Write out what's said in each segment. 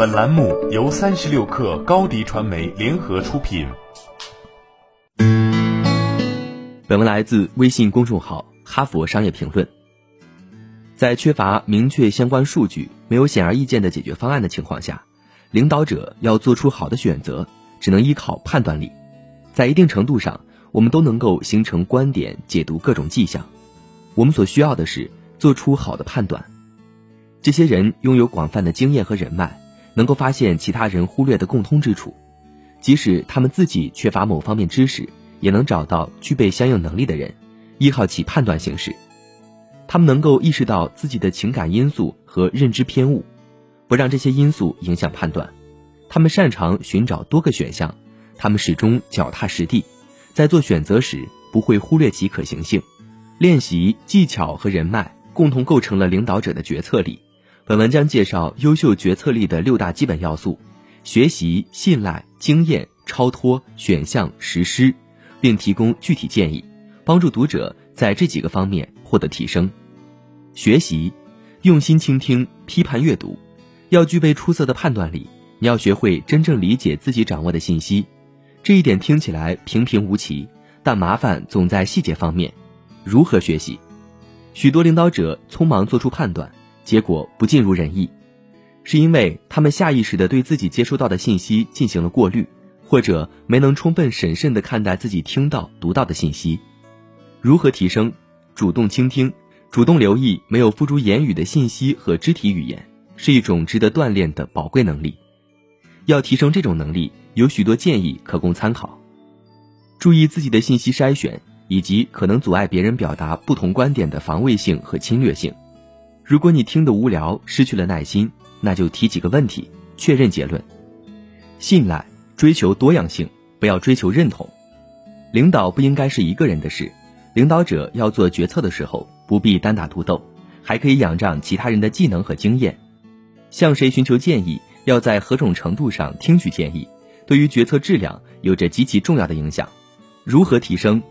本栏目由三十六氪高低传媒联合出品。本文来自微信公众号《哈佛商业评论》。在缺乏明确相关数据、没有显而易见的解决方案的情况下，领导者要做出好的选择，只能依靠判断力。在一定程度上，我们都能够形成观点、解读各种迹象。我们所需要的是做出好的判断。这些人拥有广泛的经验和人脉。能够发现其他人忽略的共通之处，即使他们自己缺乏某方面知识，也能找到具备相应能力的人，依靠其判断行事。他们能够意识到自己的情感因素和认知偏误，不让这些因素影响判断。他们擅长寻找多个选项，他们始终脚踏实地，在做选择时不会忽略其可行性。练习技巧和人脉共同构成了领导者的决策力。本文将介绍优秀决策力的六大基本要素：学习、信赖、经验、超脱、选项、实施，并提供具体建议，帮助读者在这几个方面获得提升。学习，用心倾听，批判阅读，要具备出色的判断力。你要学会真正理解自己掌握的信息，这一点听起来平平无奇，但麻烦总在细节方面。如何学习？许多领导者匆忙做出判断。结果不尽如人意，是因为他们下意识地对自己接收到的信息进行了过滤，或者没能充分审慎地看待自己听到、读到的信息。如何提升？主动倾听，主动留意没有付诸言语的信息和肢体语言，是一种值得锻炼的宝贵能力。要提升这种能力，有许多建议可供参考。注意自己的信息筛选，以及可能阻碍别人表达不同观点的防卫性和侵略性。如果你听得无聊，失去了耐心，那就提几个问题，确认结论。信赖，追求多样性，不要追求认同。领导不应该是一个人的事，领导者要做决策的时候，不必单打独斗，还可以仰仗其他人的技能和经验。向谁寻求建议，要在何种程度上听取建议，对于决策质量有着极其重要的影响。如何提升？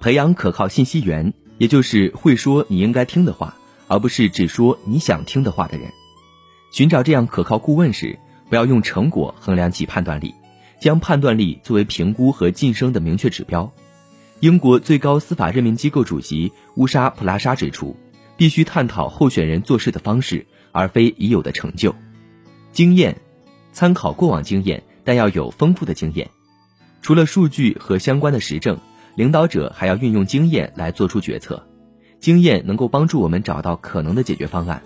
培养可靠信息源，也就是会说你应该听的话。而不是只说你想听的话的人，寻找这样可靠顾问时，不要用成果衡量其判断力，将判断力作为评估和晋升的明确指标。英国最高司法任命机构主席乌沙普拉沙指出，必须探讨候选人做事的方式，而非已有的成就。经验，参考过往经验，但要有丰富的经验。除了数据和相关的实证，领导者还要运用经验来做出决策。经验能够帮助我们找到可能的解决方案，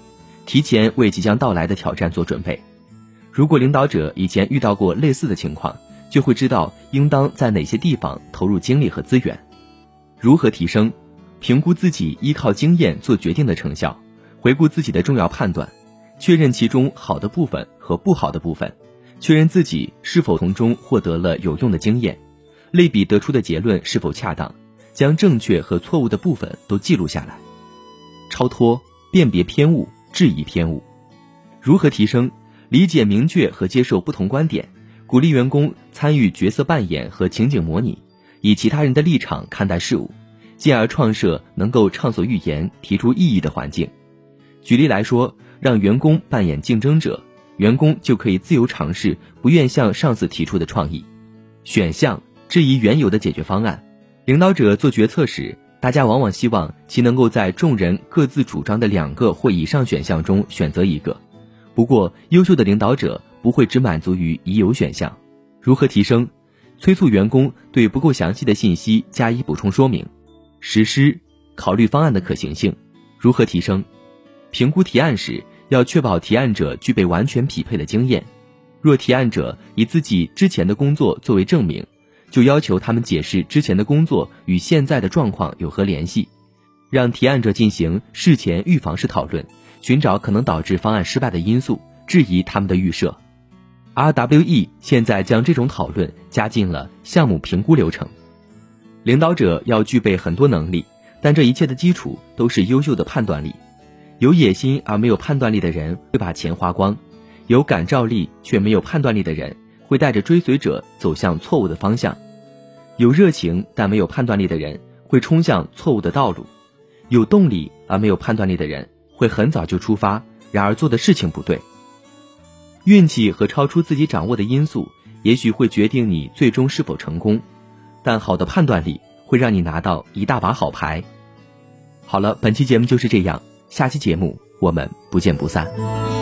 提前为即将到来的挑战做准备。如果领导者以前遇到过类似的情况，就会知道应当在哪些地方投入精力和资源。如何提升？评估自己依靠经验做决定的成效，回顾自己的重要判断，确认其中好的部分和不好的部分，确认自己是否从中获得了有用的经验，类比得出的结论是否恰当。将正确和错误的部分都记录下来，超脱、辨别偏误、质疑偏误。如何提升？理解明确和接受不同观点，鼓励员工参与角色扮演和情景模拟，以其他人的立场看待事物，进而创设能够畅所欲言、提出异议的环境。举例来说，让员工扮演竞争者，员工就可以自由尝试不愿向上司提出的创意。选项：质疑原有的解决方案。领导者做决策时，大家往往希望其能够在众人各自主张的两个或以上选项中选择一个。不过，优秀的领导者不会只满足于已有选项。如何提升？催促员工对不够详细的信息加以补充说明。实施，考虑方案的可行性。如何提升？评估提案时，要确保提案者具备完全匹配的经验。若提案者以自己之前的工作作为证明。就要求他们解释之前的工作与现在的状况有何联系，让提案者进行事前预防式讨论，寻找可能导致方案失败的因素，质疑他们的预设。RWE 现在将这种讨论加进了项目评估流程。领导者要具备很多能力，但这一切的基础都是优秀的判断力。有野心而没有判断力的人会把钱花光，有感召力却没有判断力的人。会带着追随者走向错误的方向，有热情但没有判断力的人会冲向错误的道路，有动力而没有判断力的人会很早就出发，然而做的事情不对。运气和超出自己掌握的因素，也许会决定你最终是否成功，但好的判断力会让你拿到一大把好牌。好了，本期节目就是这样，下期节目我们不见不散。